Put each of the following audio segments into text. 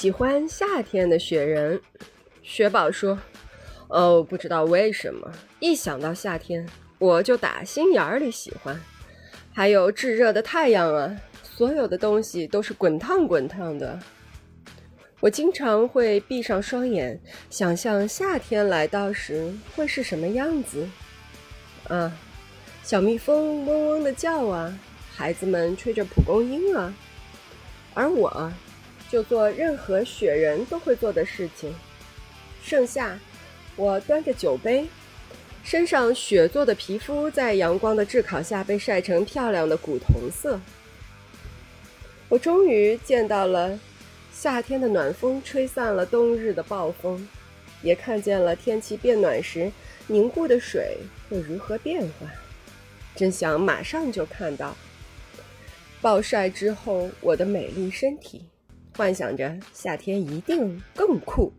喜欢夏天的雪人。雪宝说：“哦，不知道为什么，一想到夏天，我就打心眼里喜欢。还有炙热的太阳啊，所有的东西都是滚烫滚烫的。我经常会闭上双眼，想象夏天来到时会是什么样子。啊，小蜜蜂嗡嗡的叫啊，孩子们吹着蒲公英啊，而我，就做任何雪人都会做的事情。”盛夏，我端着酒杯，身上雪做的皮肤在阳光的炙烤下被晒成漂亮的古铜色。我终于见到了夏天的暖风吹散了冬日的暴风，也看见了天气变暖时凝固的水会如何变化。真想马上就看到暴晒之后我的美丽身体，幻想着夏天一定更酷。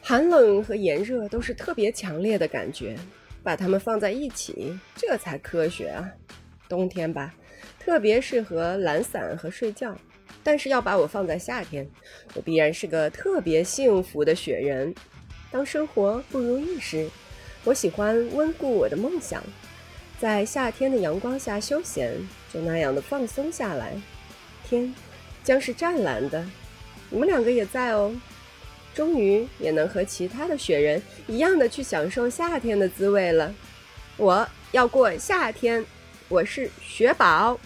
寒冷和炎热都是特别强烈的感觉，把它们放在一起，这才科学啊！冬天吧，特别适合懒散和睡觉，但是要把我放在夏天，我必然是个特别幸福的雪人。当生活不如意时，我喜欢温故我的梦想，在夏天的阳光下休闲，就那样的放松下来。天将是湛蓝的，你们两个也在哦。终于也能和其他的雪人一样的去享受夏天的滋味了。我要过夏天，我是雪宝。